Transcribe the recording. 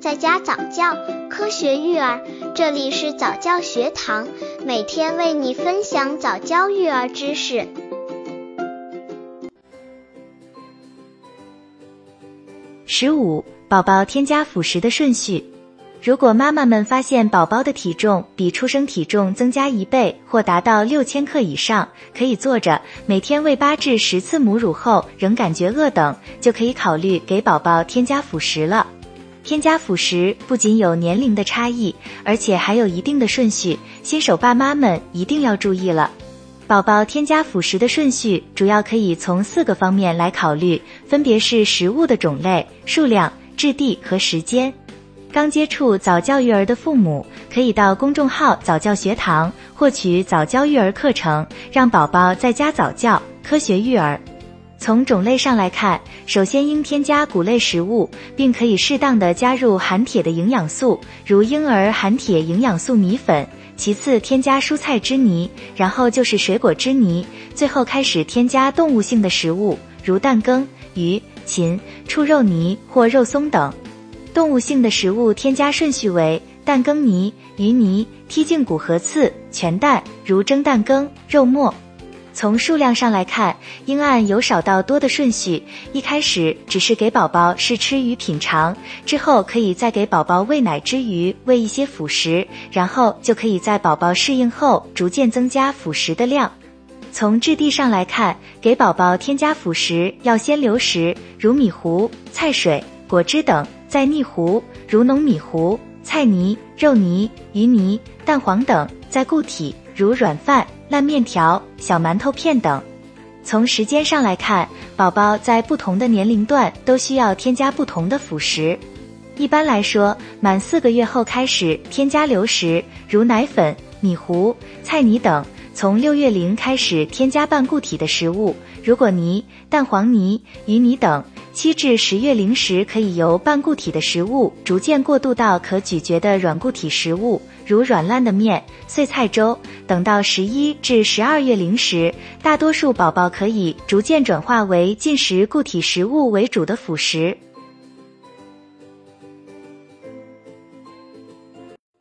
在家早教，科学育儿，这里是早教学堂，每天为你分享早教育儿知识。十五，宝宝添加辅食的顺序。如果妈妈们发现宝宝的体重比出生体重增加一倍或达到六千克以上，可以坐着每天喂八至十次母乳后仍感觉饿等，就可以考虑给宝宝添加辅食了。添加辅食不仅有年龄的差异，而且还有一定的顺序，新手爸妈们一定要注意了。宝宝添加辅食的顺序主要可以从四个方面来考虑，分别是食物的种类、数量、质地和时间。刚接触早教育儿的父母，可以到公众号早教学堂获取早教育儿课程，让宝宝在家早教，科学育儿。从种类上来看，首先应添加谷类食物，并可以适当的加入含铁的营养素，如婴儿含铁营养素米粉。其次添加蔬菜汁泥，然后就是水果汁泥，最后开始添加动物性的食物，如蛋羹、鱼、禽、畜肉泥或肉松等。动物性的食物添加顺序为蛋羹泥、鱼泥、剔净骨和刺、全蛋，如蒸蛋羹、肉末。从数量上来看，应按由少到多的顺序，一开始只是给宝宝试吃与品尝，之后可以再给宝宝喂奶之余喂一些辅食，然后就可以在宝宝适应后逐渐增加辅食的量。从质地上来看，给宝宝添加辅食要先流食，如米糊、菜水、果汁等，再腻糊，如浓米糊、菜泥、肉泥、鱼泥、蛋黄等，再固体，如软饭。烂面条、小馒头片等。从时间上来看，宝宝在不同的年龄段都需要添加不同的辅食。一般来说，满四个月后开始添加流食，如奶粉、米糊、菜泥等；从六月龄开始添加半固体的食物，如果泥、蛋黄泥、鱼泥等。七至十月龄时，可以由半固体的食物逐渐过渡到可咀嚼的软固体食物，如软烂的面、碎菜粥。等到十一至十二月龄时，大多数宝宝可以逐渐转化为进食固体食物为主的辅食。